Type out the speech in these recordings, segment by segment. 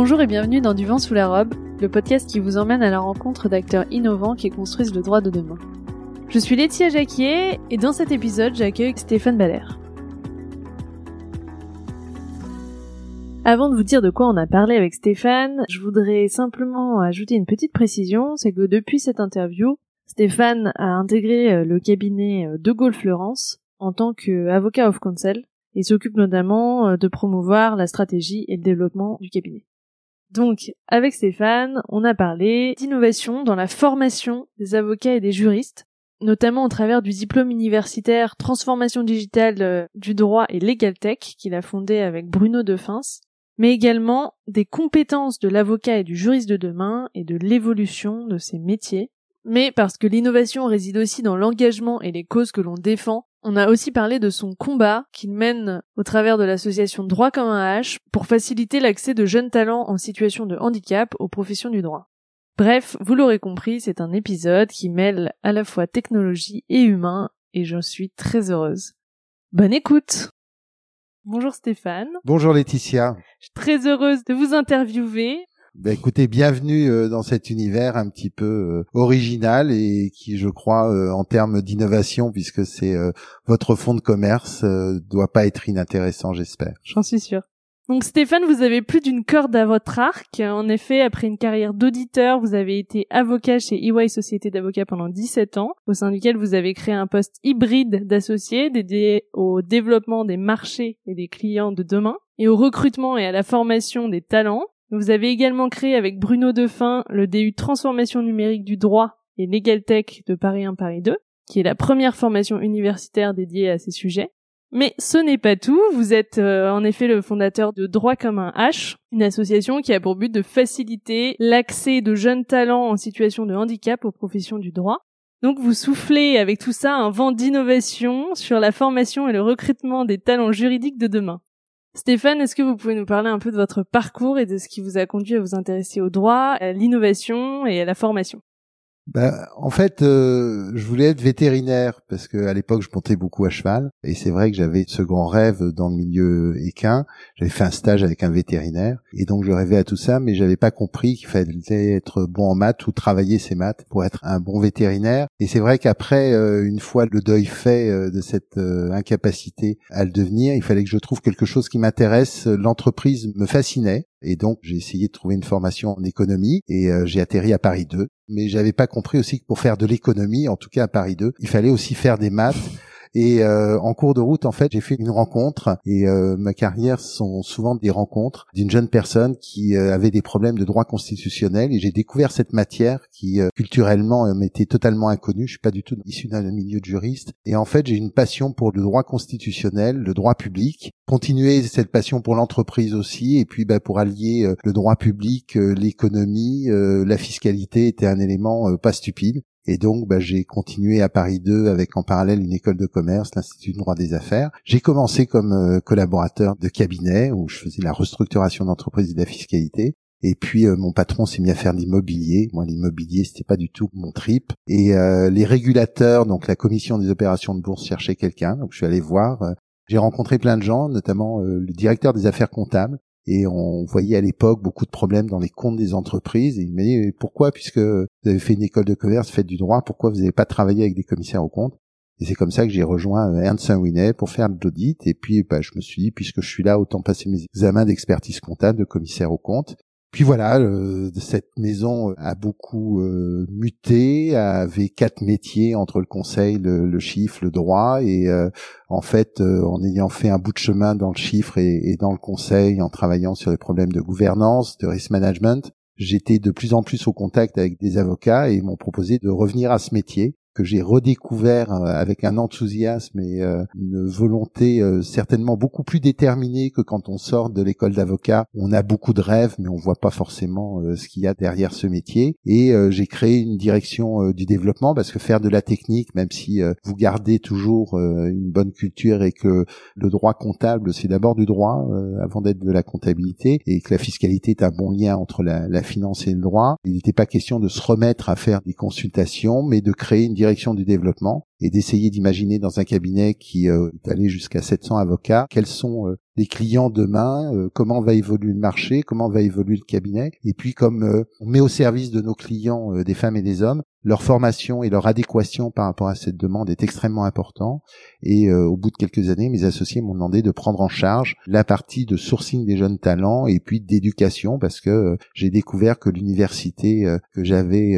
Bonjour et bienvenue dans Du vent sous la robe, le podcast qui vous emmène à la rencontre d'acteurs innovants qui construisent le droit de demain. Je suis Laetitia Jacquier et dans cet épisode, j'accueille Stéphane Baller. Avant de vous dire de quoi on a parlé avec Stéphane, je voudrais simplement ajouter une petite précision, c'est que depuis cette interview, Stéphane a intégré euh, le cabinet euh, de Gaulle Florence en tant qu'avocat of counsel et s'occupe notamment euh, de promouvoir la stratégie et le développement du cabinet. Donc, avec Stéphane, on a parlé d'innovation dans la formation des avocats et des juristes, notamment au travers du diplôme universitaire Transformation digitale du droit et Legal Tech qu'il a fondé avec Bruno Defins, mais également des compétences de l'avocat et du juriste de demain et de l'évolution de ces métiers. Mais parce que l'innovation réside aussi dans l'engagement et les causes que l'on défend, on a aussi parlé de son combat qu'il mène au travers de l'association Droit comme un H pour faciliter l'accès de jeunes talents en situation de handicap aux professions du droit. Bref, vous l'aurez compris, c'est un épisode qui mêle à la fois technologie et humain et j'en suis très heureuse. Bonne écoute Bonjour Stéphane. Bonjour Laetitia. Je suis très heureuse de vous interviewer. Ben écoutez, bienvenue euh, dans cet univers un petit peu euh, original et qui, je crois, euh, en termes d'innovation, puisque c'est votre fonds de commerce, doit pas être inintéressant, j'espère. J'en suis sûre. Donc Stéphane, vous avez plus d'une corde à votre arc. En effet, après une carrière d'auditeur, vous avez été avocat chez EY Société d'avocats pendant 17 ans, au sein duquel vous avez créé un poste hybride d'associé dédié au développement des marchés et des clients de demain et au recrutement et à la formation des talents. Vous avez également créé avec Bruno Defin le DU Transformation numérique du droit et Legal Tech de Paris 1 Paris 2, qui est la première formation universitaire dédiée à ces sujets. Mais ce n'est pas tout, vous êtes euh, en effet le fondateur de Droit comme un H, une association qui a pour but de faciliter l'accès de jeunes talents en situation de handicap aux professions du droit. Donc vous soufflez avec tout ça un vent d'innovation sur la formation et le recrutement des talents juridiques de demain. Stéphane, est-ce que vous pouvez nous parler un peu de votre parcours et de ce qui vous a conduit à vous intéresser au droit, à l'innovation et à la formation? Bah, en fait, euh, je voulais être vétérinaire parce que à l'époque, je montais beaucoup à cheval et c'est vrai que j'avais ce grand rêve dans le milieu équin. J'avais fait un stage avec un vétérinaire et donc je rêvais à tout ça, mais j'avais pas compris qu'il fallait être bon en maths ou travailler ses maths pour être un bon vétérinaire. Et c'est vrai qu'après, euh, une fois le deuil fait euh, de cette incapacité à le devenir, il fallait que je trouve quelque chose qui m'intéresse. L'entreprise me fascinait et donc j'ai essayé de trouver une formation en économie et j'ai atterri à Paris 2 mais j'avais pas compris aussi que pour faire de l'économie, en tout cas à Paris 2, il fallait aussi faire des maths et euh, en cours de route, en fait, j'ai fait une rencontre et euh, ma carrière sont souvent des rencontres d'une jeune personne qui euh, avait des problèmes de droit constitutionnel et j'ai découvert cette matière qui culturellement m'était totalement inconnue. Je suis pas du tout issu d'un milieu de juriste et en fait, j'ai une passion pour le droit constitutionnel, le droit public. Continuer cette passion pour l'entreprise aussi et puis bah, pour allier le droit public, l'économie, la fiscalité était un élément pas stupide. Et donc, bah, j'ai continué à Paris 2 avec en parallèle une école de commerce, l'Institut de droit des affaires. J'ai commencé comme euh, collaborateur de cabinet où je faisais la restructuration d'entreprise et de la fiscalité. Et puis euh, mon patron s'est mis à faire l'immobilier. Moi, l'immobilier, c'était pas du tout mon trip. Et euh, les régulateurs, donc la commission des opérations de bourse, cherchaient quelqu'un. Donc je suis allé voir. J'ai rencontré plein de gens, notamment le directeur des affaires comptables, et on voyait à l'époque beaucoup de problèmes dans les comptes des entreprises. Et il m'a dit pourquoi, puisque vous avez fait une école de commerce, faites du droit, pourquoi vous n'avez pas travaillé avec des commissaires aux comptes? Et c'est comme ça que j'ai rejoint Ernst Winnet pour faire l'audit. Et puis, bah, je me suis dit, puisque je suis là, autant passer mes examens d'expertise comptable, de commissaire aux comptes. Puis voilà, cette maison a beaucoup euh, muté, avait quatre métiers entre le conseil, le, chiffre, le droit, et euh, en fait, euh, en ayant fait un bout de chemin dans le chiffre et, et, dans le conseil, en travaillant sur les problèmes de gouvernance, de risk management, j'étais de plus en plus au contact avec des avocats et ils m'ont proposé de revenir à ce métier que j'ai redécouvert euh, avec un enthousiasme et euh, une volonté euh, certainement beaucoup plus déterminée que quand on sort de l'école d'avocat. On a beaucoup de rêves, mais on voit pas forcément ce qu'il y a derrière ce métier. Et j'ai créé une direction du développement parce que faire de la technique, même si vous gardez toujours une bonne culture et que le droit comptable, c'est d'abord du droit avant d'être de la comptabilité et que la fiscalité est un bon lien entre la, la finance et le droit. Il n'était pas question de se remettre à faire des consultations, mais de créer une direction du développement. Et d'essayer d'imaginer dans un cabinet qui euh, est allé jusqu'à 700 avocats quels sont euh, les clients demain, euh, comment va évoluer le marché, comment va évoluer le cabinet, et puis comme on met au service de nos clients des femmes et des hommes, leur formation et leur adéquation par rapport à cette demande est extrêmement important. Et au bout de quelques années, mes associés m'ont demandé de prendre en charge la partie de sourcing des jeunes talents et puis d'éducation parce que j'ai découvert que l'université que j'avais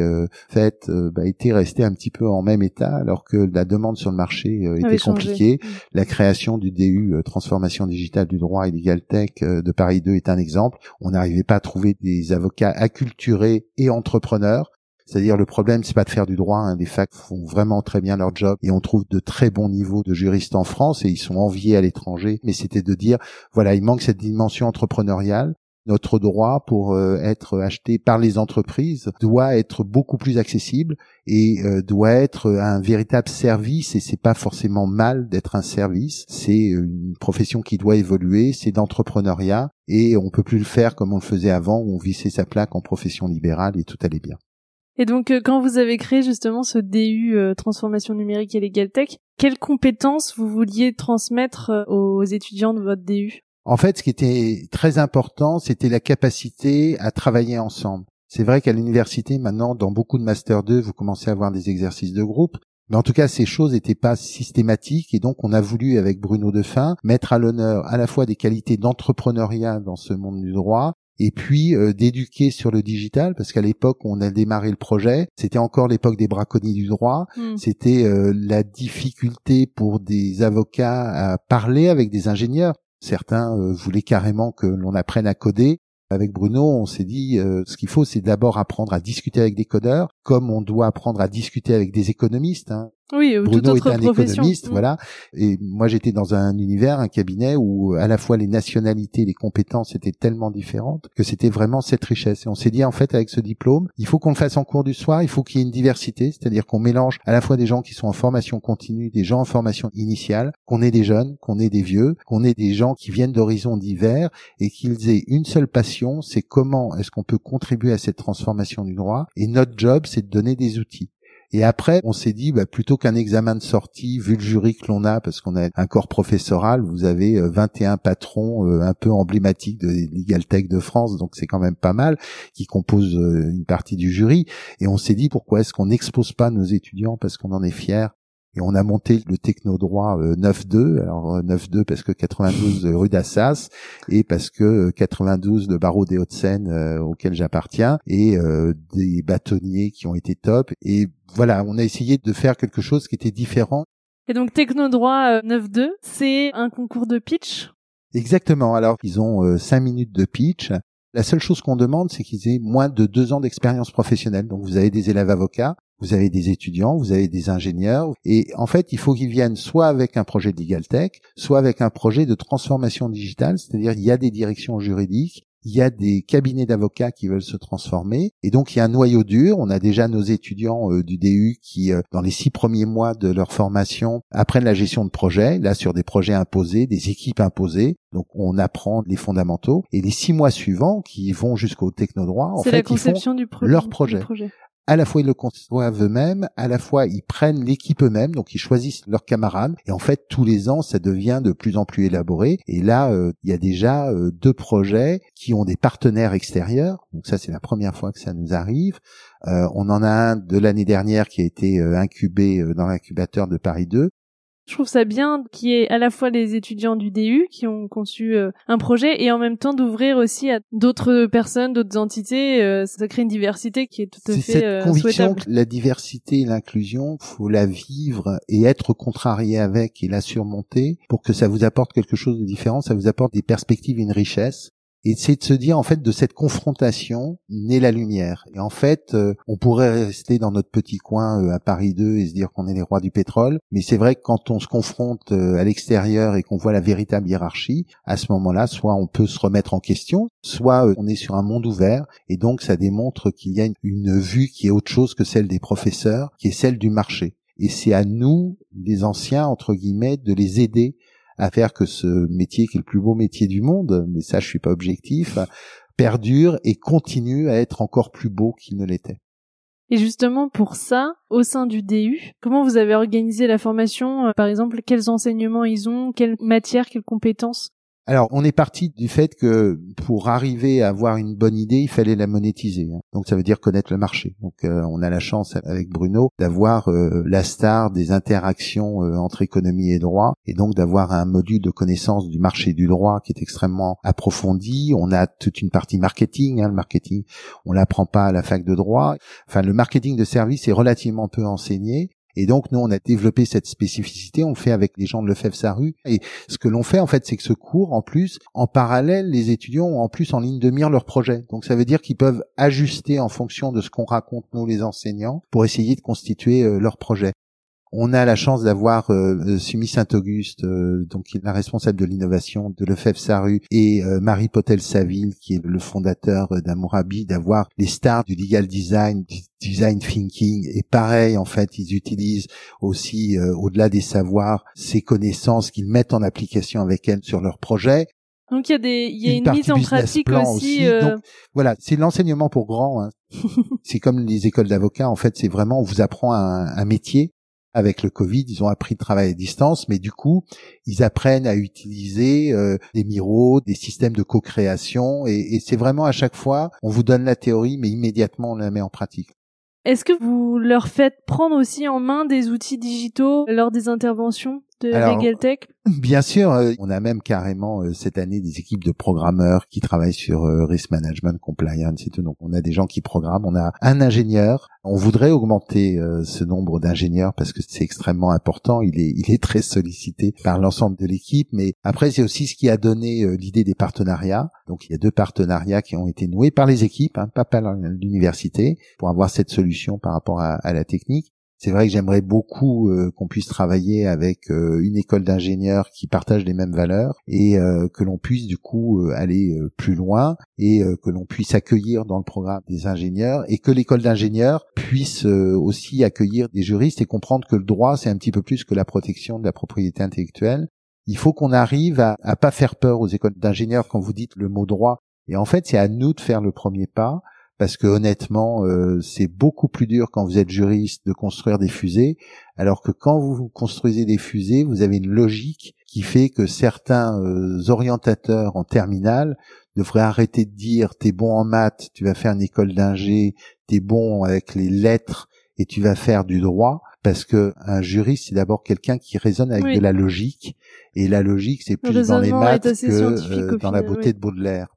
faite bah, était restée un petit peu en même état alors que la demande sur le marché euh, était compliquée. Mm. La création du DU euh, transformation digitale du droit et legal tech euh, de Paris 2 est un exemple. On n'arrivait pas à trouver des avocats acculturés et entrepreneurs. C'est-à-dire le problème, c'est pas de faire du droit. Hein. Les facs font vraiment très bien leur job et on trouve de très bons niveaux de juristes en France et ils sont enviés à l'étranger. Mais c'était de dire, voilà, il manque cette dimension entrepreneuriale notre droit pour euh, être acheté par les entreprises doit être beaucoup plus accessible et euh, doit être un véritable service et c'est pas forcément mal d'être un service, c'est une profession qui doit évoluer, c'est d'entrepreneuriat et on peut plus le faire comme on le faisait avant où on vissait sa plaque en profession libérale et tout allait bien. Et donc, euh, quand vous avez créé justement ce DU transformation numérique et legal tech, quelles compétences vous vouliez transmettre aux étudiants de votre DU en fait, ce qui était très important, c'était la capacité à travailler ensemble. C'est vrai qu'à l'université, maintenant, dans beaucoup de Master 2, vous commencez à avoir des exercices de groupe. Mais en tout cas, ces choses n'étaient pas systématiques et donc on a voulu, avec Bruno Defin, mettre à l'honneur à la fois des qualités d'entrepreneuriat dans ce monde du droit et puis euh, d'éduquer sur le digital parce qu'à l'époque où on a démarré le projet, c'était encore l'époque des braconniers du droit, hmm. c'était euh, la difficulté pour des avocats à parler avec des ingénieurs. Certains euh, voulaient carrément que l'on apprenne à coder. Avec Bruno, on s'est dit, euh, ce qu'il faut, c'est d'abord apprendre à discuter avec des codeurs, comme on doit apprendre à discuter avec des économistes. Hein. Oui, Bruno est un économiste, mm. voilà. Et moi, j'étais dans un univers, un cabinet où à la fois les nationalités, les compétences étaient tellement différentes que c'était vraiment cette richesse. Et on s'est dit, en fait, avec ce diplôme, il faut qu'on le fasse en cours du soir, il faut qu'il y ait une diversité, c'est-à-dire qu'on mélange à la fois des gens qui sont en formation continue, des gens en formation initiale, qu'on ait des jeunes, qu'on ait des vieux, qu'on ait des gens qui viennent d'horizons divers et qu'ils aient une seule passion, c'est comment est-ce qu'on peut contribuer à cette transformation du droit. Et notre job, c'est de donner des outils. Et après, on s'est dit, bah, plutôt qu'un examen de sortie, vu le jury que l'on a, parce qu'on a un corps professoral, vous avez 21 euh, patrons euh, un peu emblématiques de Legal Tech de France, donc c'est quand même pas mal, qui composent euh, une partie du jury. Et on s'est dit, pourquoi est-ce qu'on n'expose pas nos étudiants parce qu'on en est fiers et on a monté le technodroit 9-2, alors 9-2 parce que 92 rue d'Assas et parce que 92 le barreau des Hauts-de-Seine auquel j'appartiens et des bâtonniers qui ont été top et voilà, on a essayé de faire quelque chose qui était différent. Et donc Technodroit 9.2, euh, c'est un concours de pitch? Exactement. Alors, ils ont euh, cinq minutes de pitch. La seule chose qu'on demande, c'est qu'ils aient moins de deux ans d'expérience professionnelle. Donc, vous avez des élèves avocats, vous avez des étudiants, vous avez des ingénieurs, et en fait, il faut qu'ils viennent soit avec un projet de legal tech, soit avec un projet de transformation digitale, c'est-à-dire il y a des directions juridiques, il y a des cabinets d'avocats qui veulent se transformer et donc il y a un noyau dur. On a déjà nos étudiants euh, du DU qui, euh, dans les six premiers mois de leur formation, apprennent la gestion de projets, là sur des projets imposés, des équipes imposées. Donc on apprend les fondamentaux et les six mois suivants qui vont jusqu'au technodroit, en fait, ils font leur projet à la fois ils le conçoivent eux-mêmes, à la fois ils prennent l'équipe eux-mêmes, donc ils choisissent leurs camarades, et en fait tous les ans ça devient de plus en plus élaboré. Et là, euh, il y a déjà euh, deux projets qui ont des partenaires extérieurs, donc ça c'est la première fois que ça nous arrive. Euh, on en a un de l'année dernière qui a été incubé dans l'incubateur de Paris 2, je trouve ça bien qu'il y ait à la fois les étudiants du DU qui ont conçu euh, un projet et en même temps d'ouvrir aussi à d'autres personnes, d'autres entités. Euh, ça crée une diversité qui est tout à fait cette euh, conviction que la diversité et l'inclusion, faut la vivre et être contrarié avec et la surmonter. Pour que ça vous apporte quelque chose de différent, ça vous apporte des perspectives, une richesse et c'est de se dire en fait de cette confrontation naît la lumière. Et en fait, euh, on pourrait rester dans notre petit coin euh, à Paris 2 et se dire qu'on est les rois du pétrole, mais c'est vrai que quand on se confronte euh, à l'extérieur et qu'on voit la véritable hiérarchie, à ce moment-là, soit on peut se remettre en question, soit on est sur un monde ouvert et donc ça démontre qu'il y a une vue qui est autre chose que celle des professeurs, qui est celle du marché. Et c'est à nous, les anciens, entre guillemets, de les aider à faire que ce métier qui est le plus beau métier du monde, mais ça je suis pas objectif, perdure et continue à être encore plus beau qu'il ne l'était. Et justement, pour ça, au sein du DU, comment vous avez organisé la formation? Euh, Par exemple, quels enseignements ils ont? Quelles matières? Quelles compétences? Alors, on est parti du fait que pour arriver à avoir une bonne idée, il fallait la monétiser. Hein. Donc, ça veut dire connaître le marché. Donc, euh, on a la chance avec Bruno d'avoir euh, la star des interactions euh, entre économie et droit, et donc d'avoir un module de connaissance du marché du droit qui est extrêmement approfondi. On a toute une partie marketing. Hein. Le marketing, on l'apprend pas à la fac de droit. Enfin, le marketing de service est relativement peu enseigné. Et donc, nous, on a développé cette spécificité, on le fait avec les gens de Lefebvre Saru. Et ce que l'on fait, en fait, c'est que ce cours, en plus, en parallèle, les étudiants ont en plus en ligne de mire leur projet. Donc, ça veut dire qu'ils peuvent ajuster en fonction de ce qu'on raconte, nous, les enseignants, pour essayer de constituer euh, leur projet. On a la chance d'avoir euh, euh Sumi Saint-Auguste, euh, donc qui est la responsable de l'innovation de Lefebvre Saru, et euh, Marie Potel-Saville, qui est le fondateur d'Amourabi, d'avoir les stars du legal design, du design thinking. Et pareil, en fait, ils utilisent aussi, au-delà des savoirs, ces connaissances qu'ils mettent en application avec elles sur leur projet. Donc il y a des, il y a une, mise en pratique aussi. Donc, voilà, c'est l'enseignement pour grands. Hein. c'est comme les écoles d'avocats. En fait, c'est vraiment on vous apprend un, un métier avec le Covid, ils ont appris de travailler à distance, mais du coup, ils apprennent à utiliser euh, des miros, des systèmes de co-création, et, et c'est vraiment à chaque fois, on vous donne la théorie, mais immédiatement on la met en pratique. Est-ce que vous leur faites prendre aussi en main des outils digitaux lors des interventions? De Bien sûr, euh, on a même carrément euh, cette année des équipes de programmeurs qui travaillent sur euh, risk management, compliance et tout. Donc on a des gens qui programment, on a un ingénieur. On voudrait augmenter ce nombre d'ingénieurs parce que c'est extrêmement important. Il est, il est très sollicité par l'ensemble de l'équipe. Mais après, c'est aussi ce qui a donné l'idée des partenariats. Donc il y a deux partenariats qui ont été noués par les équipes, hein, pas par l'université, pour avoir cette solution par rapport à, à la technique. C'est vrai que j'aimerais beaucoup euh, qu'on puisse travailler avec euh, une école d'ingénieurs qui partage les mêmes valeurs et euh, que l'on puisse du coup aller plus loin et que l'on puisse accueillir dans le programme des ingénieurs et que l'école d'ingénieurs puisse aussi accueillir des juristes et comprendre que le droit c'est un petit peu plus que la protection de la propriété intellectuelle. Il faut qu'on arrive à, à pas faire peur aux écoles d'ingénieurs quand vous dites le mot droit. Et en fait, c'est à nous de faire le premier pas parce que honnêtement, euh, c'est beaucoup plus dur quand vous êtes juriste de construire des fusées, alors que quand vous construisez des fusées, vous avez une logique qui fait que certains euh, orientateurs en terminale devraient arrêter de dire t'es bon en maths, tu vas faire une école d'ingé, t'es bon avec les lettres et tu vas faire du droit, parce que un juriste c'est d'abord quelqu'un qui raisonne avec de la logique, et la logique c'est plus dans les maths que euh, dans la beauté de Baudelaire.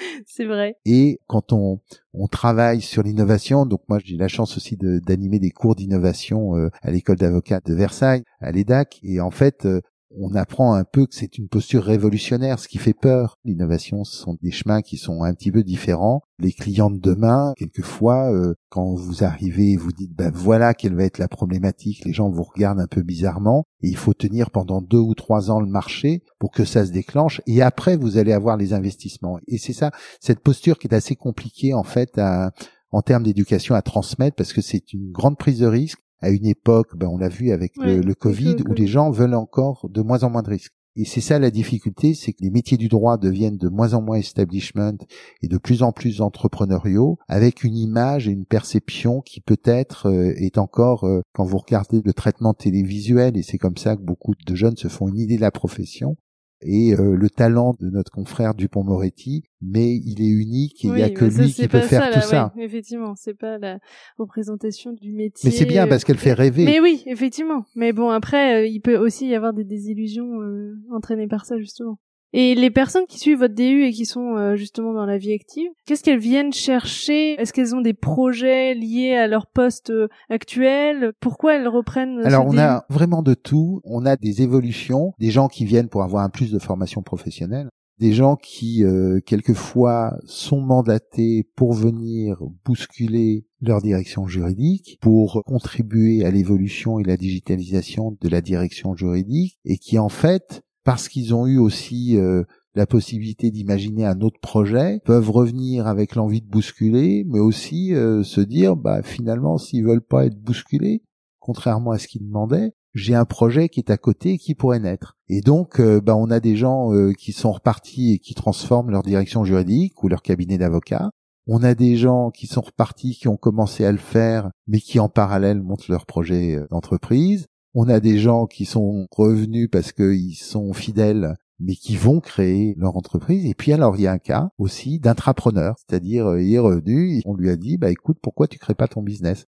c'est vrai. Et quand on, on travaille sur l'innovation, donc moi j'ai la chance aussi d'animer des cours d'innovation euh, à l'école d'avocats de Versailles, à l'EDAC, et en fait euh, on apprend un peu que c'est une posture révolutionnaire, ce qui fait peur. L'innovation, ce sont des chemins qui sont un petit peu différents. Les clients de demain, quelquefois, euh, quand vous arrivez et vous dites, ben voilà quelle va être la problématique, les gens vous regardent un peu bizarrement, et il faut tenir pendant deux ou trois ans le marché pour que ça se déclenche, et après vous allez avoir les investissements. Et c'est ça, cette posture qui est assez compliquée en fait à, en termes d'éducation à transmettre, parce que c'est une grande prise de risque à une époque, ben on l'a vu avec le, Covid, où les gens veulent encore de moins en moins de risques. Et c'est ça la difficulté, c'est que les métiers du droit deviennent de moins en moins establishment et de plus en plus entrepreneuriaux, avec une image et une perception qui peut-être euh, est encore, euh, quand vous regardez le traitement télévisuel, et c'est comme ça que beaucoup de jeunes se font une idée de la profession, et euh, le talent de notre confrère Dupont-Moretti, mais il est unique et il n'y a que lui qui peut faire tout ça. Oui, effectivement, c'est pas la représentation du métier. Mais c'est bien parce qu'elle fait rêver. Mais oui, effectivement. Mais bon, après, euh, il peut aussi y avoir des désillusions euh, entraînées par ça justement. Et les personnes qui suivent votre DU et qui sont euh, justement dans la vie active, qu'est-ce qu'elles viennent chercher? Est-ce qu'elles ont des projets liés à leur poste euh, actuel? Pourquoi elles reprennent Alors on a vraiment de tout. On a des évolutions, des gens qui viennent pour avoir un plus de formation professionnelle, des gens qui euh, quelquefois sont mandatés pour venir bousculer leur direction juridique, pour contribuer à l'évolution et la digitalisation de la direction juridique, et qui en fait parce qu'ils ont eu aussi euh, la possibilité d'imaginer un autre projet, peuvent revenir avec l'envie de bousculer, mais aussi euh, se dire, bah finalement, s'ils veulent pas être bousculés, contrairement à ce qu'ils demandaient, j'ai un projet qui est à côté et qui pourrait naître. Et donc, euh, bah, on a des gens qui sont repartis et qui transforment leur direction juridique ou leur cabinet d'avocat. On a des gens qui sont repartis, qui ont commencé à le faire, mais qui en parallèle montent leur projet euh, d'entreprise. On a des gens qui sont revenus parce qu'ils sont fidèles mais qui vont créer leur entreprise. Et puis alors il y a un cas aussi d'intrapreneur, c'est-à-dire euh, il est revenu, on lui a dit bah écoute pourquoi tu crées pas ton business?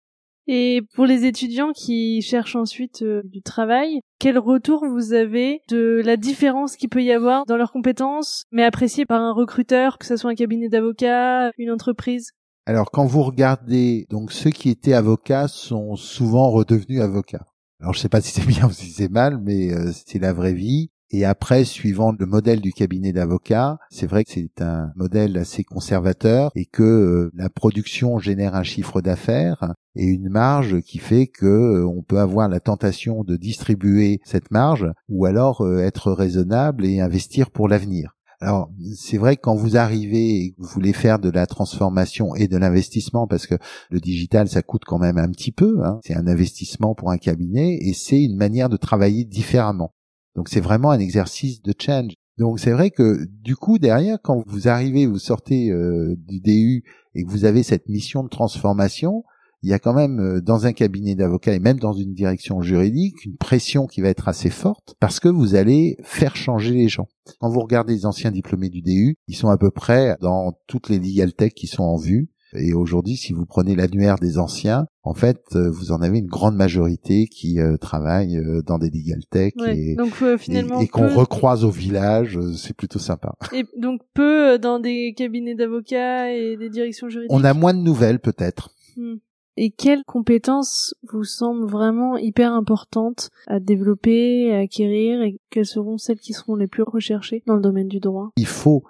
Et pour les étudiants qui cherchent ensuite euh, du travail, quel retour vous avez de la différence qu'il peut y avoir dans leurs compétences, mais appréciées par un recruteur, que ce soit un cabinet d'avocats, une entreprise? Alors quand vous regardez, donc ceux qui étaient avocats sont souvent redevenus avocats. Alors je sais pas si c'est bien ou si c'est mal, mais euh, c'est la vraie vie. Et après, suivant le modèle du cabinet d'avocats, c'est vrai que c'est un modèle assez conservateur et que euh, la production génère un chiffre d'affaires et une marge qui fait que euh, on peut avoir la tentation de distribuer cette marge ou alors être raisonnable et investir pour l'avenir. Alors, c'est vrai que quand vous arrivez et que vous voulez faire de la transformation et de l'investissement, parce que le digital, ça coûte quand même un petit peu, hein, c'est un investissement pour un cabinet et c'est une manière de travailler différemment. Donc c'est vraiment un exercice de change. Donc c'est vrai que du coup derrière quand vous arrivez, vous sortez euh, du DU et que vous avez cette mission de transformation, il y a quand même euh, dans un cabinet d'avocats et même dans une direction juridique une pression qui va être assez forte parce que vous allez faire changer les gens. Quand vous regardez les anciens diplômés du DU, ils sont à peu près dans toutes les legal tech qui sont en vue. Et aujourd'hui, si vous prenez l'annuaire des anciens, en fait, euh, vous en avez une grande majorité qui euh, travaille euh, dans des legal tech et, et, qu'on recroise au village, c'est plutôt sympa. Et donc peu dans des cabinets d'avocats et des directions juridiques? On a moins de nouvelles peut-être. Hmm. Et quelles compétences vous semblent vraiment hyper importantes à développer, à acquérir, et quelles seront celles qui seront les plus recherchées dans le domaine du droit? Il faut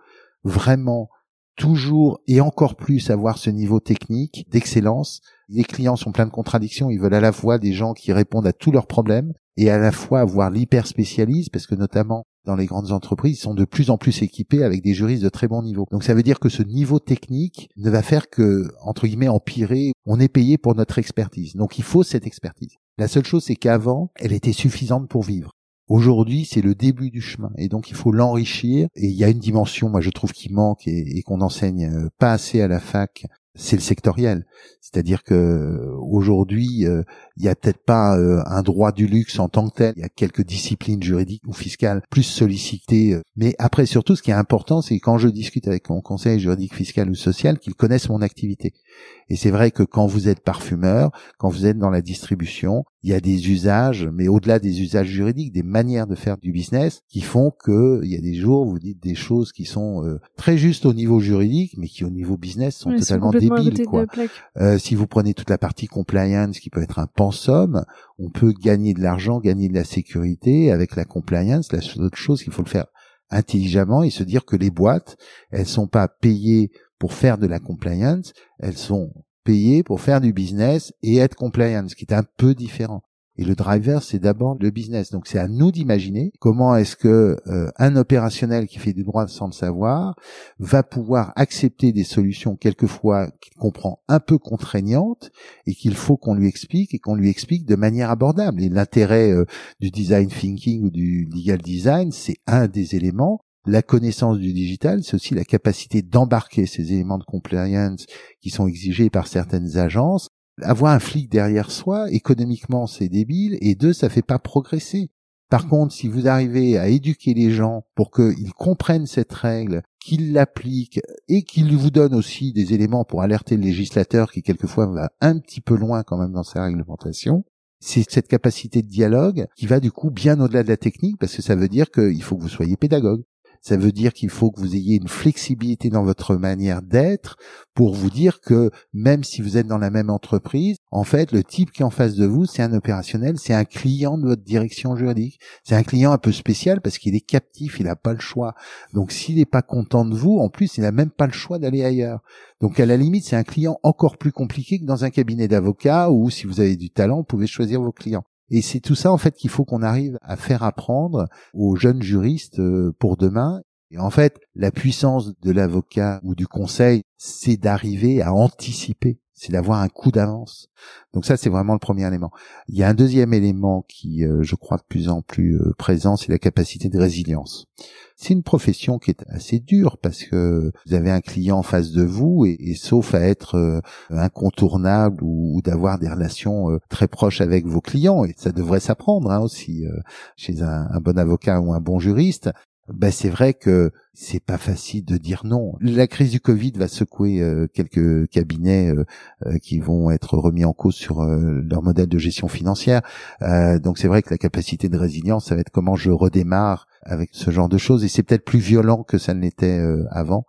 vraiment toujours et encore plus avoir ce niveau technique d'excellence. Les clients sont pleins de contradictions, ils veulent à la fois des gens qui répondent à tous leurs problèmes et à la fois avoir l'hyper spécialiste parce que notamment dans les grandes entreprises, sont de plus en plus équipés avec des juristes de très bon niveau. Donc ça veut dire que ce niveau technique ne va faire que, entre guillemets, empirer. On est payé pour notre expertise. Donc il faut cette expertise. La seule chose, c'est qu'avant, elle était suffisante pour vivre. Aujourd'hui, c'est le début du chemin et donc il faut l'enrichir. Et il y a une dimension, moi je trouve, qui manque et, qu'on n'enseigne euh, pas assez à la fac, c'est le sectoriel. C'est-à-dire que aujourd'hui, euh, il n'y a peut-être pas euh, un droit du luxe en tant que tel. Il y a quelques disciplines juridiques ou fiscales plus sollicitées. mais après, surtout, ce qui est important, c'est quand je discute avec mon conseil juridique, fiscal ou social, qu'ils connaissent mon activité. Et c'est vrai que quand vous êtes parfumeur, quand vous êtes dans la distribution, il y a des usages, mais au-delà des usages juridiques, des manières de faire du business qui font que il y a des jours vous dites des choses qui sont euh, très justes au niveau juridique, mais qui au niveau business sont totalement débiles. Quoi. Euh, si vous prenez toute la partie compliance, qui peut être un pensum, on peut gagner de l'argent, gagner de la sécurité avec la compliance. La seule chose qu'il faut le faire intelligemment et se dire que les boîtes, elles sont pas payées pour faire de la compliance, elles sont payées pour faire du business et être compliant, ce qui est un peu différent. Et le driver, c'est d'abord le business. Donc c'est à nous d'imaginer comment est-ce que euh, un opérationnel qui fait du droit sans le savoir va pouvoir accepter des solutions quelquefois qu'il comprend un peu contraignantes et qu'il faut qu'on lui explique et qu'on lui explique de manière abordable. Et l'intérêt euh, du design thinking ou du legal design, c'est un des éléments la connaissance du digital, c'est aussi la capacité d'embarquer ces éléments de compliance qui sont exigés par certaines agences. Avoir un flic derrière soi, économiquement, c'est débile, et deux, ça fait pas progresser. Par contre, si vous arrivez à éduquer les gens pour qu'ils comprennent cette règle, qu'ils l'appliquent et qu'ils vous donnent aussi des éléments pour alerter le législateur qui quelquefois va un petit peu loin quand même dans sa réglementation, c'est cette capacité de dialogue qui va du coup bien au-delà de la technique parce que ça veut dire qu'il faut que vous soyez pédagogue. Ça veut dire qu'il faut que vous ayez une flexibilité dans votre manière d'être pour vous dire que même si vous êtes dans la même entreprise, en fait, le type qui est en face de vous, c'est un opérationnel, c'est un client de votre direction juridique. C'est un client un peu spécial parce qu'il est captif, il n'a pas le choix. Donc s'il n'est pas content de vous, en plus, il n'a même pas le choix d'aller ailleurs. Donc à la limite, c'est un client encore plus compliqué que dans un cabinet d'avocat où si vous avez du talent, vous pouvez choisir vos clients. Et c'est tout ça en fait qu'il faut qu'on arrive à faire apprendre aux jeunes juristes euh, pour demain. Et en fait, la puissance de l'avocat ou du conseil, c'est d'arriver à anticiper c'est d'avoir un coup d'avance. Donc ça, c'est vraiment le premier élément. Il y a un deuxième élément qui, euh, je crois, de plus en plus euh, présent, c'est la capacité de résilience. C'est une profession qui est assez dure parce que vous avez un client en face de vous et, sauf à être euh, incontournable ou, d'avoir des relations très proches avec vos clients, et ça devrait s'apprendre hein, aussi chez un bon avocat ou un bon juriste, ben c'est vrai que c'est pas facile de dire non. La crise du Covid va secouer euh, quelques cabinets euh, euh, qui vont être remis en cause sur leur modèle de gestion financière. donc c'est vrai que la capacité de résilience, ça va être comment je redémarre avec ce genre de choses. Et c'est peut-être plus violent que ça ne l'était avant.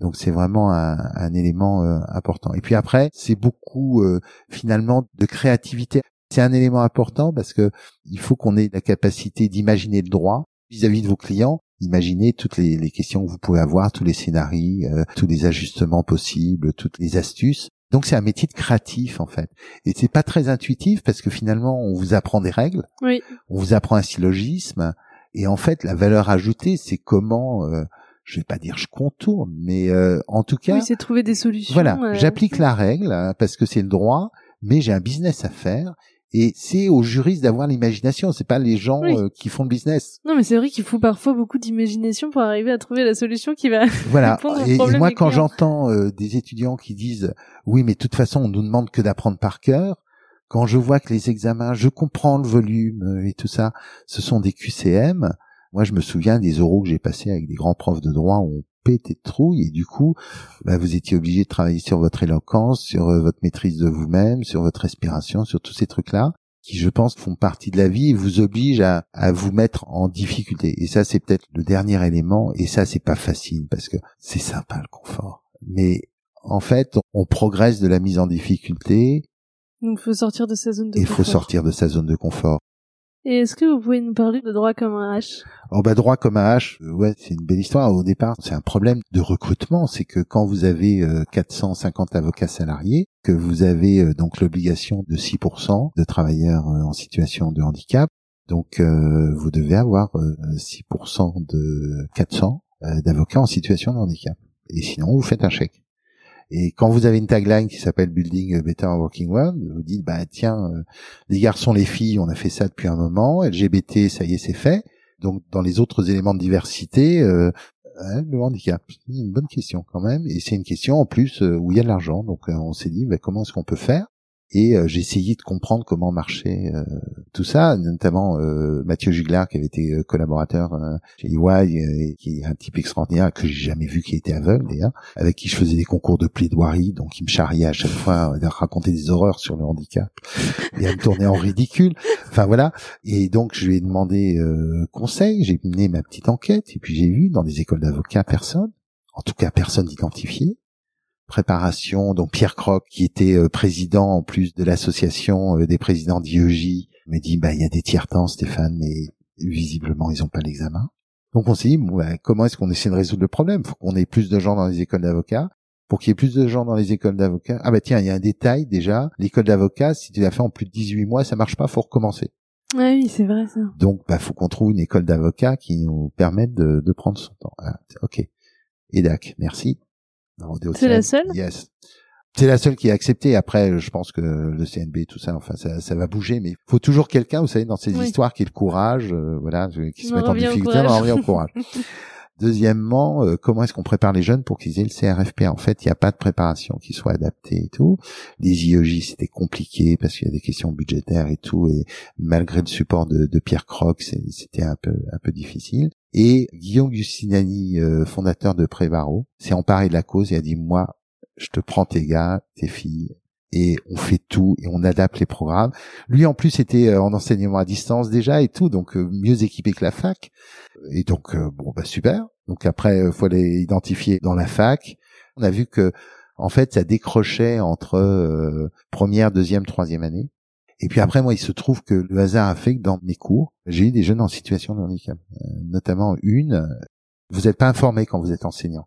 Donc c'est vraiment un, un élément important. Et puis après, c'est beaucoup finalement de créativité. C'est un élément important parce que il faut qu'on ait la capacité d'imaginer le droit vis-à-vis de vos clients Imaginez toutes les, questions que vous pouvez avoir, tous les scénarios, euh, tous les ajustements possibles, toutes les astuces. Donc c'est un métier de créatif en fait, et c'est pas très intuitif parce que finalement on vous apprend des règles, oui. on vous apprend un syllogisme, et en fait la valeur ajoutée c'est comment, euh, je vais pas dire je contourne, mais euh, en tout cas, oui, c'est trouver des solutions. Voilà, j'applique la règle hein, parce que c'est le droit, mais j'ai un business à faire et c'est aux juristes d'avoir l'imagination, c'est pas les gens euh, qui font le business. Non, mais c'est vrai qu'il faut parfois beaucoup d'imagination pour arriver à trouver la solution qui va voilà. répondre et, et moi, quand j'entends euh, des étudiants qui disent oui, mais de toute façon, on nous demande que d'apprendre par cœur. Quand je vois que les examens, je comprends le volume euh, et tout ça, ce sont des QCM. Moi, je me souviens des oraux que j'ai passés avec des grands profs de droit où on pété de trouille et du coup, bah, vous étiez obligé de travailler sur votre éloquence, sur euh, votre maîtrise de vous-même, sur votre respiration, sur tous ces trucs-là qui, je pense, font partie de la vie et vous obligent à, à vous mettre en difficulté. Et ça, c'est peut-être le dernier élément. Et ça, c'est pas facile parce que c'est sympa le confort. Mais en fait, on progresse de la mise en difficulté. Donc, il faut sortir de sa zone de confort. Il faut sortir de sa zone de confort. Et est-ce que vous pouvez nous parler de droit comme un H? Oh bah droit comme un H, euh, ouais, c'est une belle histoire. Au départ, c'est un problème de recrutement, c'est que quand vous avez 450 euh, avocats salariés, que vous avez euh, donc l'obligation de 6% de travailleurs en situation de handicap, donc vous devez avoir 6% de 400 d'avocats en situation de handicap. Et sinon, vous faites un chèque. Et quand vous avez une tagline qui s'appelle Building Better Working World, vous dites bah tiens, euh, les garçons, les filles, on a fait ça depuis un moment, LGBT, ça y est, c'est fait. Donc dans les autres éléments de diversité, euh, hein, le handicap, c'est une bonne question quand même, et c'est une question en plus euh, où il y a de l'argent. Donc on s'est dit bah, comment est-ce qu'on peut faire et euh, j'ai de comprendre comment marchait euh, tout ça, notamment euh, Mathieu Juglar qui avait été collaborateur chez EY, qui est un type extraordinaire que j'ai jamais vu qui était aveugle d'ailleurs, avec qui je faisais des concours de plaidoirie, donc il me charriait à chaque fois à raconter des horreurs sur le handicap et à me tourner en ridicule. Enfin voilà. Et donc je lui ai demandé conseil, j'ai mené ma petite enquête et puis j'ai vu dans des écoles d'avocats personne, en tout cas personne identifié préparation. Donc Pierre Croc, qui était euh, président en plus de l'association euh, des présidents d'IEJ, me dit bah il y a des tiers temps Stéphane, mais visiblement ils ont pas l'examen. Donc on s'est dit bah, comment est-ce qu'on essaie de résoudre le problème? Faut qu'on ait plus de gens dans les écoles d'avocats. Pour qu'il y ait plus de gens dans les écoles d'avocats. Ah bah tiens, il y a un détail déjà. L'école d'avocats, si tu l'as fait en plus de 18 mois, ça marche pas, faut recommencer. Ah oui, c'est vrai ça. Donc bah faut qu'on trouve une école d'avocats qui nous permette de, de prendre son temps. Ah, ok. EDAC, merci. C'est la seule Yes. C'est la seule qui est acceptée. Après, je pense que le CNB, tout ça, enfin, ça, ça va bouger, mais il faut toujours quelqu'un, vous savez, dans ces histoires qui ait le courage, euh, voilà, qui se met en difficulté, on revient au courage. Deuxièmement, euh, comment est-ce qu'on prépare les jeunes pour qu'ils aient le CRFP En fait, il n'y a pas de préparation qui soit adaptée et tout. Les IEJ, c'était compliqué parce qu'il y a des questions budgétaires et tout, et malgré le support de, de Pierre Croc, c'était un peu un peu difficile. Et Guillaume Gustinani, euh, fondateur de Prévaro, s'est emparé de la cause et a dit moi, je te prends tes gars, tes filles, et on fait tout et on adapte les programmes. Lui en plus était euh, en enseignement à distance déjà et tout, donc euh, mieux équipé que la fac. Et donc bon bah super. Donc après faut les identifier dans la fac. On a vu que en fait ça décrochait entre première, deuxième, troisième année. Et puis après, moi, il se trouve que le hasard a fait que dans mes cours, j'ai eu des jeunes en situation de handicap, euh, notamment une. Vous n'êtes pas informé quand vous êtes enseignant.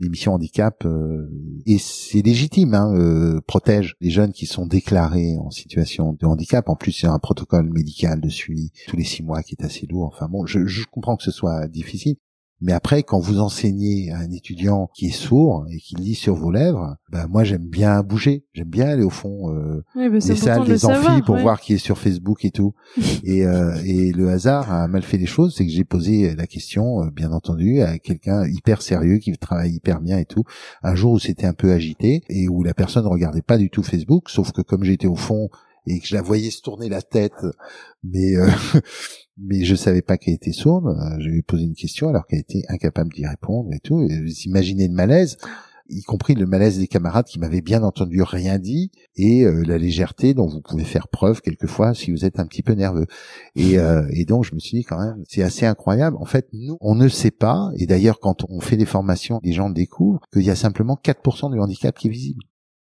L'émission handicap, euh, et c'est légitime, hein, euh, protège les jeunes qui sont déclarés en situation de handicap. En plus, il y a un protocole médical de suivi tous les six mois qui est assez lourd. Enfin bon, je, je comprends que ce soit difficile. Mais après, quand vous enseignez à un étudiant qui est sourd et qui lit sur vos lèvres, bah moi j'aime bien bouger, j'aime bien aller au fond euh, Oui, bah, des salles, des amphis savoir, pour ouais. voir qui est sur Facebook et tout. et, euh, et le hasard a mal fait les choses, c'est que j'ai posé la question, euh, bien entendu, à quelqu'un hyper sérieux qui travaille hyper bien et tout. Un jour où c'était un peu agité et où la personne ne regardait pas du tout Facebook, sauf que comme j'étais au fond et que je la voyais se tourner la tête, mais euh, mais je savais pas qu'elle était sourde. euh, Je lui ai posé une question alors qu'elle était incapable d'y répondre et tout. Et vous imaginez le malaise, y compris le malaise des camarades qui m'avaient bien entendu rien dit et euh, la légèreté dont vous pouvez faire preuve quelquefois si vous êtes un petit peu nerveux. Et, euh, et donc je me suis dit quand même, c'est assez incroyable. En fait, nous, on ne sait pas. Et d'ailleurs, quand on fait des formations, les gens découvrent qu'il y a simplement 4% du handicap qui est visible.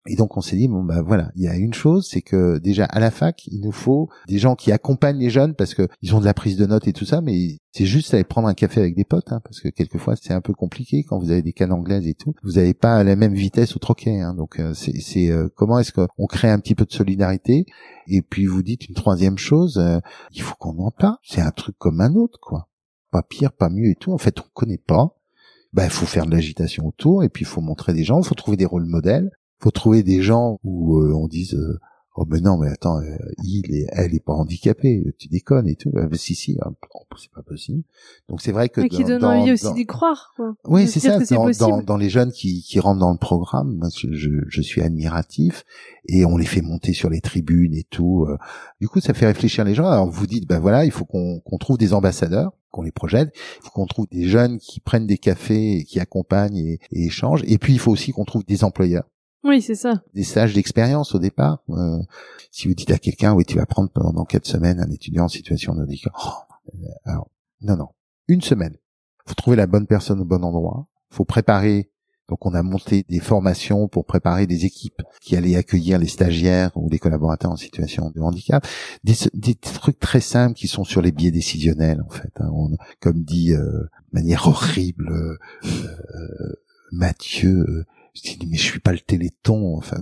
Et donc on s'est dit bon bah voilà, il y a une chose, c'est que déjà à la fac, il nous faut des gens qui accompagnent les jeunes parce que ils ont de la prise de notes et tout ça, mais c'est juste aller prendre un café avec des potes, hein, parce que quelquefois c'est un peu compliqué quand vous avez des cannes anglaises et tout. Vous n'avez pas la même vitesse au troquet, hein, donc euh, c'est euh, comment est-ce qu'on crée un petit peu de solidarité? Et puis vous dites une troisième chose, euh, il faut qu'on en parle. C'est un truc comme un autre, quoi. Pas pire, pas mieux et tout. En fait, on connaît pas. Ben, il faut faire de l'agitation autour et puis il faut montrer des gens, il faut trouver des rôles modèles faut trouver des gens où euh, on dise euh, oh mais non mais attends euh, il et elle est pas handicapé tu déconnes et tout. Ah, mais si si hein, oh, c'est pas possible. Donc c'est vrai que Et qui dans- donne dans- envie aussi d'y croire, quoi. oui c'est ça dans, dans, dans les jeunes qui, qui rentrent dans le programme moi je, je, suis admiratif et on les fait monter sur les tribunes et tout euh. du coup ça fait réfléchir les gens. Alors vous dites ben voilà il faut qu'on qu'on trouve des ambassadeurs qu'on les projette, il faut qu'on trouve des jeunes qui prennent des cafés et qui accompagnent et, et échangent. Et puis il faut aussi qu'on trouve des employeurs Oui, c'est ça. des stages d'expérience au départ. Euh, si vous dites à quelqu'un, oui, tu vas prendre pendant quatre semaines un étudiant en situation de handicap. Oh, euh, alors, non, non. Une semaine. faut trouver la bonne personne au bon endroit. faut préparer. Donc, on a monté des formations pour préparer des équipes qui allaient accueillir les stagiaires ou les collaborateurs en situation de handicap. Des, des trucs très simples qui sont sur les biais décisionnels, en fait. hein. Comme dit euh, de manière horrible euh, euh, Mathieu, euh, je dis mais je suis pas le Téléthon, enfin.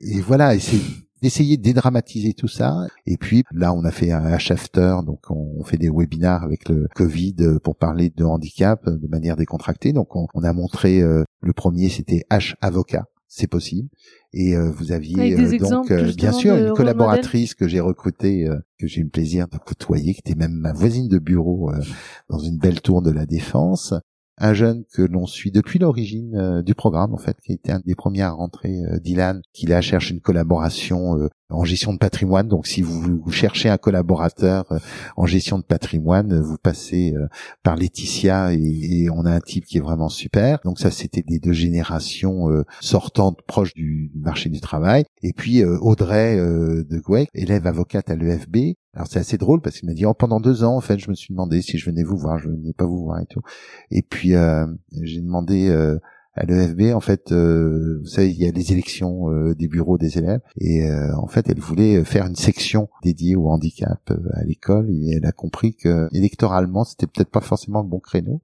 et voilà, et c'est d'essayer de dédramatiser tout ça. Et puis là, on a fait un H after, donc on, fait des webinars avec le Covid euh, pour parler de handicap euh, de manière décontractée. Donc on, on a montré euh, le premier, c'était H avocat, c'est possible. Et euh, vous aviez euh, donc euh, bien sûr une collaboratrice que j'ai recrutée, euh, que j'ai eu le plaisir de côtoyer, qui était même ma voisine de bureau euh, dans une belle tour de la défense un jeune que l'on suit depuis l'origine euh, du programme, en fait, qui a été un des premiers à rentrer, euh, Dylan, qui là cherche une collaboration euh, en gestion de patrimoine. Donc, si vous, cherchez un collaborateur euh, en gestion de patrimoine, euh, vous passez euh, par Laetitia et, et on a un type qui est vraiment super. Donc, ça, c'était des deux générations sortantes proches du, marché du travail. Et puis, Audrey de Gouec, élève avocate à l'EFB. Alors, c'est assez drôle parce qu'il m'a dit, oh, pendant deux ans, en fait, je me suis demandé si je venais vous voir, je venais pas vous voir et tout. Et puis euh, j'ai demandé euh, à l'EFB, en fait, euh, vous savez, il y a les élections euh, des bureaux des élèves, et euh, en fait, elle voulait faire une section dédiée au handicap euh, à l'école, et elle a compris que électoralement, c'était peut-être pas forcément le bon créneau.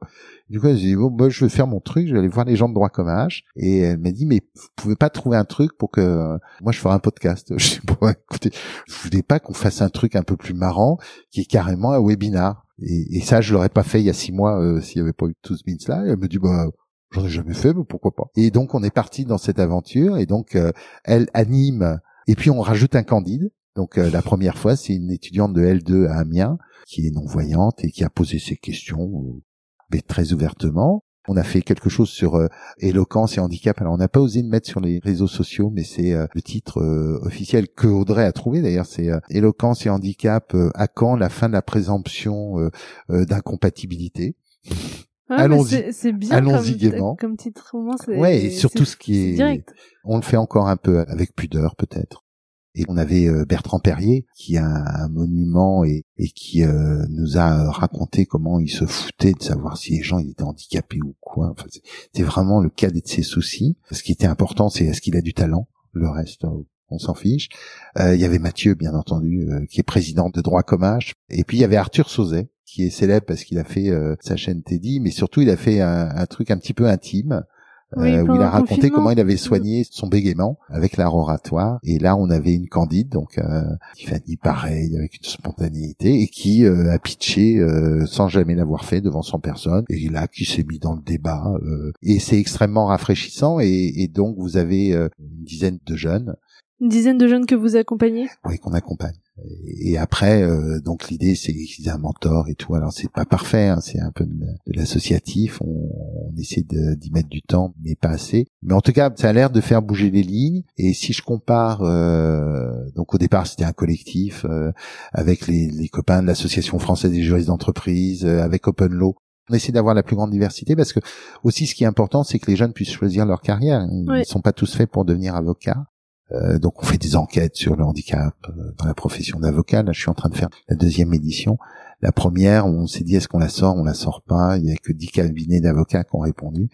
Du coup, elle s'est dit, bon, moi, je vais faire mon truc, je vais aller voir les gens de droit comme H, et elle m'a dit, mais vous pouvez pas trouver un truc pour que euh, moi je ferai un podcast. Je dis, bon, écoutez, je voulais pas qu'on fasse un truc un peu plus marrant, qui est carrément un webinar. Et, ça, je l'aurais pas fait il y a six mois euh, s'il y avait pas eu tous Beans là. Et elle me dit, bah, j'en ai jamais fait, mais pourquoi pas. Et donc, on est parti dans cette aventure. Et donc, euh, elle anime. Et puis, on rajoute un candide. Donc, euh, la première fois, c'est une étudiante de L2 à Amiens qui est non-voyante et qui a posé ses questions, euh, mais très ouvertement. On a fait quelque chose sur euh, éloquence et handicap. Alors on n'a pas osé le mettre sur les réseaux sociaux, mais c'est euh, le titre euh, officiel que Audrey a trouvé. D'ailleurs, c'est euh, éloquence et handicap. à quand la fin de la présomption d'incompatibilité Allons-y. c'est- C'est bien Allons-y gaiement. comme titre. c'est- Ouais, et surtout ce qui est, direct. on le fait encore un peu avec pudeur peut-être. Et on avait euh, Bertrand Perrier qui a un, monument et, et qui euh, nous a raconté comment il se foutait de savoir si les gens étaient handicapés ou quoi. Enfin, c'était vraiment le cadet de ses soucis. Ce qui était important, c'est est-ce qu'il a du talent. Le reste, euh, on s'en fiche. Euh, Il y avait Mathieu, bien entendu, euh, qui est président de Droit Comage. Et puis il y avait Arthur Sauzet, qui est célèbre parce qu'il a fait euh, sa chaîne Teddy, mais surtout il a fait un, un truc un petit peu intime Oui, euh, où il a raconté comment il avait soigné son bégaiement avec l'art oratoire. Et là, on avait une candide, donc euh, Tiffany pareil, avec une spontanéité, et qui euh, a pitché euh, sans jamais l'avoir fait devant 100 personnes. Et là, qui s'est mis dans le débat. euh, et c'est extrêmement rafraîchissant. Et, et donc, vous avez euh, une dizaine de jeunes Une dizaine de jeunes que vous accompagnez? Oui, qu'on accompagne. Et, après, euh, donc l'idée, c'est qu'ils aient un mentor et tout. Alors c'est pas parfait, hein, c'est un peu de, de l'associatif. On, on essaie de- d'y mettre du temps, mais pas assez. Mais en tout cas, ça a l'air de faire bouger les lignes. Et si je compare, euh, donc au départ, c'était un collectif euh, avec les, les copains de l'association française des juristes d'entreprise, euh, avec Open Law. On essaie d'avoir la plus grande diversité parce que aussi, ce qui est important, c'est que les jeunes puissent choisir leur carrière. Ils ne sont pas tous faits pour devenir avocats. Euh, donc on fait des enquêtes sur le handicap euh, dans la profession d'avocat. Là, je suis en train de faire la deuxième édition. La première, on s'est dit est-ce qu'on la sort, on la sort pas? Il y a que 10 cabinets d'avocats qui ont répondu.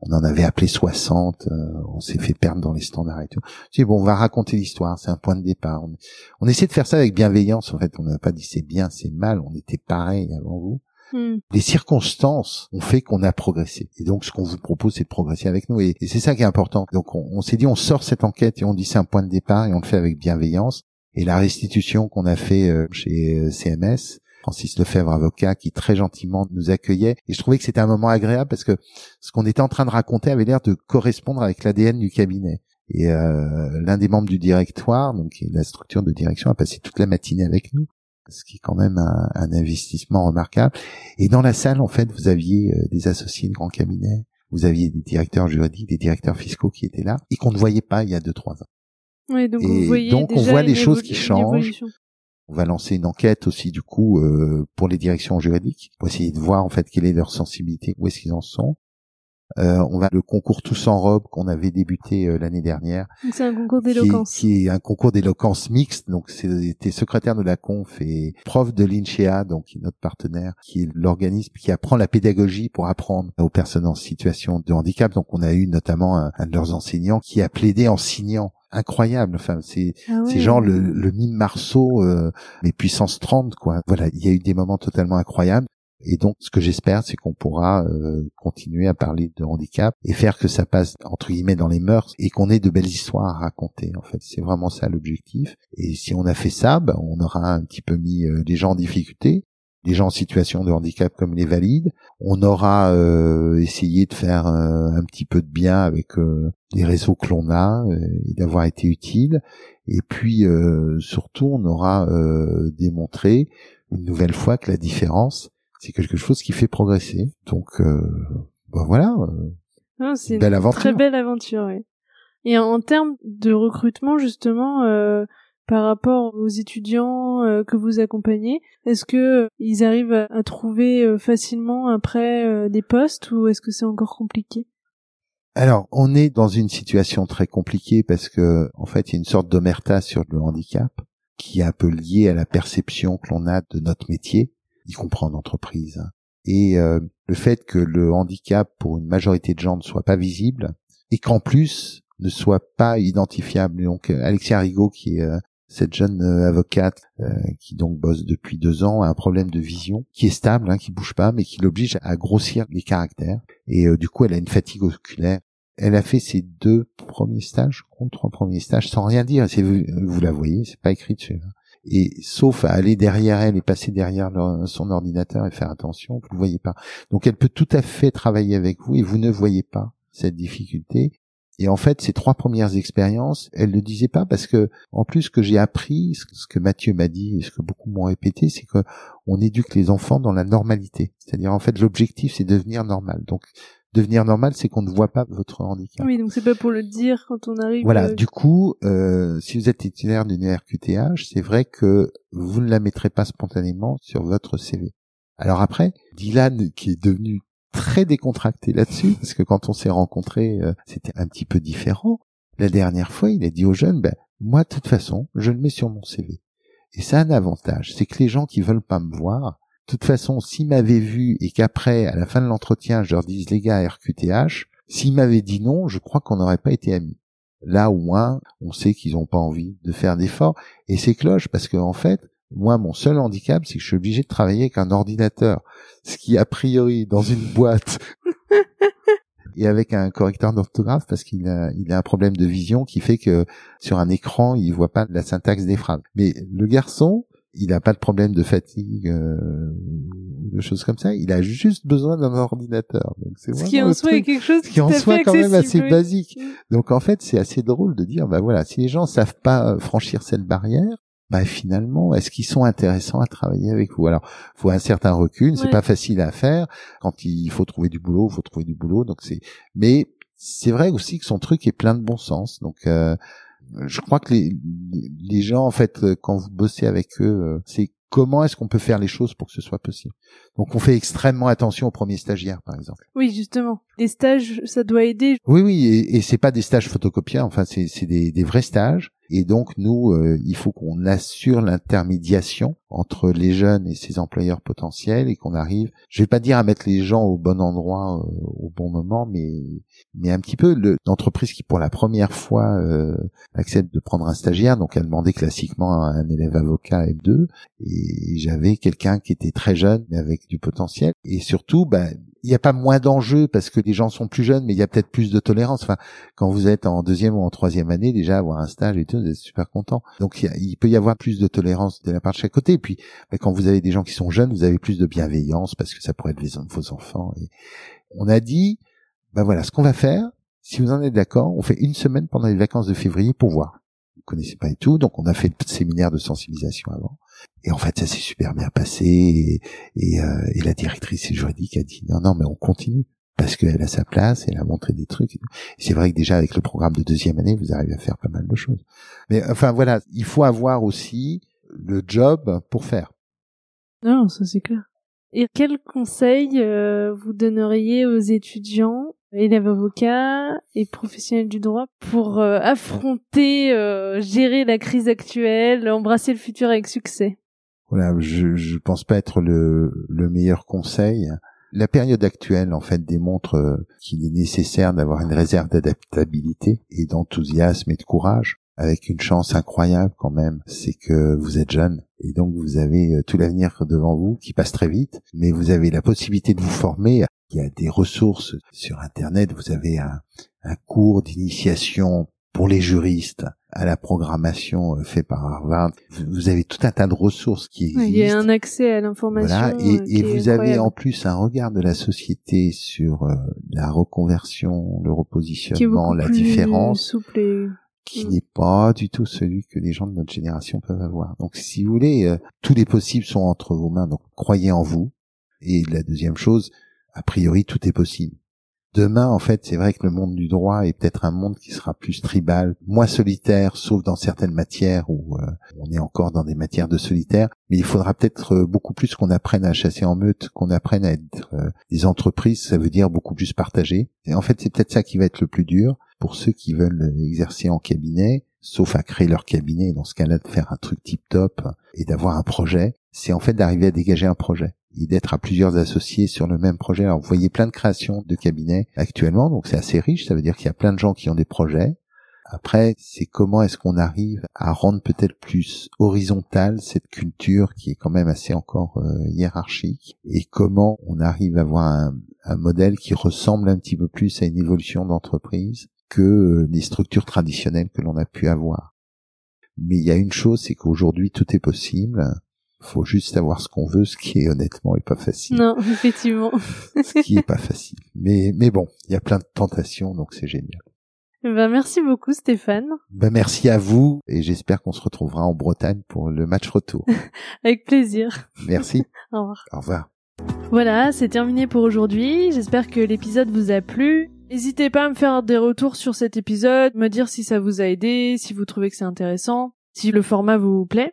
On en avait appelé 60. euh, on s'est fait perdre dans les standards et tout. C'est bon, on va raconter l'histoire. C'est un point de départ. On, on essaie de faire ça avec bienveillance. En fait, on n'a pas dit c'est bien, c'est mal. On était pareil avant vous Hmm. les circonstances ont fait qu'on a progressé. Et donc, ce qu'on vous propose, c'est de progresser avec nous. Et, c'est ça qui est important. Donc, on, s'est dit, on sort cette enquête et on dit c'est un point de départ et on le fait avec bienveillance. Et la restitution qu'on a fait euh, chez euh, CMS, Francis Lefebvre, avocat, qui très gentiment nous accueillait. Et je trouvais que c'était un moment agréable parce que ce qu'on était en train de raconter avait l'air de correspondre avec l'ADN du cabinet. Et euh, l'un des membres du directoire, donc la structure de direction, a passé toute la matinée avec nous, ce qui est quand même un, un investissement remarquable. Et dans la salle, en fait, vous aviez euh, des associés de grands cabinets, vous aviez des directeurs juridiques, des directeurs fiscaux qui étaient là et qu'on ne voyait pas il y a deux trois ans. Oui, donc Et vous voyez donc, on voit les choses qui changent. On va lancer une enquête aussi du coup euh, pour les directions juridiques pour essayer de voir en fait quelle est leur sensibilité, où est-ce qu'ils en sont. Euh, on va le concours tous en robe qu'on avait débuté euh, l'année dernière c'est un concours qui d'éloquence. qui est un concours d'éloquence mixte. Donc, c'était secrétaire de la conf et prof de l'INCHEA, donc qui est notre partenaire, qui est l'organisme qui apprend la pédagogie pour apprendre aux personnes en situation de handicap. Donc, on a eu notamment un, un de leurs enseignants qui a plaidé en signant. Incroyable. Enfin, c'est Ah ouais. c'est genre le, le mime Marceau, euh, mais puissance 30, quoi. Voilà, il y a eu des moments totalement incroyables. Et donc, ce que j'espère, c'est qu'on pourra euh, continuer à parler de handicap et faire que ça passe entre guillemets dans les mœurs et qu'on ait de belles histoires à raconter. En fait, c'est vraiment ça l'objectif. Et si on a fait ça, ben, on aura un petit peu mis euh, les gens en difficulté, les gens en situation de handicap comme les valides. On aura euh, essayé de faire euh, un petit peu de bien avec euh, les réseaux que l'on a euh, et d'avoir été utile. Et puis surtout, on aura démontré une nouvelle fois que la différence c'est quelque chose qui fait progresser. Donc euh, ben voilà, euh, Ah, c'est belle une aventure. très belle aventure, oui. Et en, en termes de recrutement, justement, euh, par rapport aux étudiants euh, que vous accompagnez, est-ce que euh, ils arrivent à, à trouver facilement après des postes ou est-ce que c'est encore compliqué? Alors, on est dans une situation très compliquée parce que, en fait, il y a une sorte d'omerta sur le handicap qui est un peu liée à la perception que l'on a de notre métier, y compris en entreprise. Et euh, le fait que le handicap, pour une majorité de gens, ne soit pas visible et qu'en plus ne soit pas identifiable. Donc, euh, Alexia Rigaud, qui est euh, cette jeune euh, avocate euh, qui donc bosse depuis deux ans, a un problème de vision qui est stable, hein, qui bouge pas, mais qui l'oblige à grossir les caractères. Et euh, du coup, elle a une fatigue oculaire. Elle a fait ses deux premiers stages, je crois, trois premiers stages, sans rien dire. C'est vous, vous la voyez, c'est pas écrit dessus. hein. Et sauf à aller derrière elle et passer derrière son ordinateur et faire attention, vous ne voyez pas. Donc elle peut tout à fait travailler avec vous et vous ne voyez pas cette difficulté. Et en fait, ces trois premières expériences, elle ne disait pas parce que, en plus, ce que j'ai appris, ce que Mathieu m'a dit et ce que beaucoup m'ont répété, c'est que on éduque les enfants dans la normalité. C'est-à-dire, en fait, l'objectif, c'est devenir normal. Donc, devenir normal, c'est qu'on ne voit pas votre handicap. Oui, donc c'est pas pour le dire quand on arrive. Voilà, euh, du coup, euh, si vous êtes titulaire d'une RQTH, c'est vrai que vous ne la mettrez pas spontanément sur votre CV. Alors après, Dylan, qui est devenu très décontracté là-dessus, parce que quand on s'est rencontrés, euh, c'était un petit peu différent. La dernière fois, il a dit aux jeunes, ben, moi, de toute façon, je le mets sur mon CV. Et ça un avantage, c'est que les gens qui veulent pas me voir, de toute façon, s'ils m'avaient vu et qu'après, à la fin de l'entretien, je leur dise, les gars, RQTH, s'ils m'avaient dit non, je crois qu'on n'aurait pas été amis. Là, au moins, on sait qu'ils n'ont pas envie de faire d'efforts. Et c'est cloche, parce que, en fait, moi, mon seul handicap, c'est que je suis obligé de travailler avec un ordinateur. Ce qui, a priori, dans une boîte, et avec un correcteur d'orthographe parce qu'il a, il a un problème de vision qui fait que sur un écran, il voit pas la syntaxe des phrases. Mais le garçon, il n'a pas de problème de fatigue, euh, de choses comme ça. Il a juste besoin d'un ordinateur. Donc c'est Ce qui en soi est quelque chose qui en soi quand même assez basique. Mm. Donc en fait, c'est assez drôle de dire, bah voilà, si les gens savent pas franchir cette barrière, bah finalement, est-ce qu'ils sont intéressants à travailler avec vous? Alors, faut un certain recul, c'est pas facile à faire. Quand il faut trouver du boulot, faut trouver du boulot. Donc c'est, mais c'est vrai aussi que son truc est plein de bon sens. Donc euh, je crois que les, les gens, en fait, quand vous bossez avec eux, euh, c'est comment est-ce qu'on peut faire les choses pour que ce soit possible? Donc on fait extrêmement attention aux premiers stagiaires, par exemple. Oui, justement. Les stages, ça doit aider. Oui, oui, et, et c'est pas des stages photocopiés, enfin c'est des, des vrais stages. Et donc nous, euh, il faut qu'on assure l'intermédiation entre les jeunes et ces employeurs potentiels et qu'on arrive, je vais pas dire à mettre les gens au bon endroit euh, au bon moment, mais mais un petit peu. L'entreprise qui pour la première fois euh, accepte de prendre un stagiaire, donc elle demandait classiquement un élève avocat F2 et j'avais quelqu'un qui était très jeune mais avec du potentiel. Et surtout ben il n'y a pas moins d'enjeux parce que les gens sont plus jeunes, mais il y a peut-être plus de tolérance. Enfin, quand vous êtes en deuxième ou en troisième année, déjà avoir un stage et tout, vous êtes super content. Donc il, peut y avoir plus de tolérance de la part de chaque côté. Et puis, bah, quand vous avez des gens qui sont jeunes, vous avez plus de bienveillance parce que ça pourrait être les, vos enfants. On a dit, ben voilà, ce qu'on va faire. Si vous en êtes d'accord, on fait une semaine pendant les vacances de février pour voir. Vous connaissez pas et tout, donc on a fait le séminaire de sensibilisation avant. Et en fait, ça s'est super bien passé. Et, euh, et, la directrice juridique a dit non, non, mais on continue parce qu'elle a sa place, elle a montré des trucs. C'est vrai que déjà avec le programme de deuxième année, vous arrivez à faire pas mal de choses. Mais enfin voilà, il faut avoir aussi le job pour faire. Non, ça c'est clair. Et quel conseil euh, vous donneriez aux étudiants, élèves avocats et professionnels du droit pour euh, affronter, euh, gérer la crise actuelle, embrasser le futur avec succès Voilà, je je pense pas être le le meilleur conseil. La période actuelle, en fait, démontre qu'il est nécessaire d'avoir une réserve d'adaptabilité et d'enthousiasme et de courage avec une chance incroyable quand même, c'est que vous êtes jeune et donc vous avez euh, tout l'avenir devant vous qui passe très vite, mais vous avez la possibilité de vous former. Il y a des ressources sur Internet, vous avez un, cours d'initiation pour les juristes à la programmation euh, fait par Harvard. Vous avez tout un tas de ressources qui existent. Il y a un accès à l'information. Voilà, et, euh, vous avez en plus un regard de la société sur la reconversion, le repositionnement, la différence. Souple qui mm. n'est pas du tout celui que les gens de notre génération peuvent avoir. Donc si vous voulez, euh, tous les possibles sont entre vos mains, donc croyez en vous. Et la deuxième chose, a priori, tout est possible. Demain, en fait, c'est vrai que le monde du droit est peut-être un monde qui sera plus tribal, moins solitaire, sauf dans certaines matières où euh, on est encore dans des matières de solitaire. Mais il faudra peut-être euh, beaucoup plus qu'on apprenne à chasser en meute, qu'on apprenne à être des entreprises. Ça veut dire beaucoup plus partager. Et en fait, c'est peut-être ça qui va être le plus dur pour ceux qui veulent exercer en cabinet, sauf à créer leur cabinet, dans ce cas-là de faire un truc tip-top et d'avoir un projet, c'est en fait d'arriver à dégager un projet et d'être à plusieurs associés sur le même projet. Alors vous voyez plein de créations de cabinets actuellement, donc c'est assez riche, ça veut dire qu'il y a plein de gens qui ont des projets. Après, c'est comment est-ce qu'on arrive à rendre peut-être plus horizontale cette culture qui est quand même assez encore euh, hiérarchique et comment on arrive à avoir un, modèle qui ressemble un petit peu plus à une évolution d'entreprise que euh, les structures traditionnelles que l'on a pu avoir. Mais il y a une chose, c'est qu'aujourd'hui tout est possible. Faut juste avoir ce qu'on veut, ce qui est honnêtement est pas facile. Non, effectivement. ce qui est pas facile. Mais mais bon, il y a plein de tentations, donc c'est génial. Ben merci beaucoup Stéphane. Ben merci à vous et j'espère qu'on se retrouvera en Bretagne pour le match retour. Avec plaisir. Merci. Au revoir. Au revoir. Voilà, c'est terminé pour aujourd'hui. J'espère que l'épisode vous a plu. N'hésitez pas à me faire des retours sur cet épisode, me dire si ça vous a aidé, si vous trouvez que c'est intéressant, si le format vous plaît.